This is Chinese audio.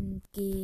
嗯，给。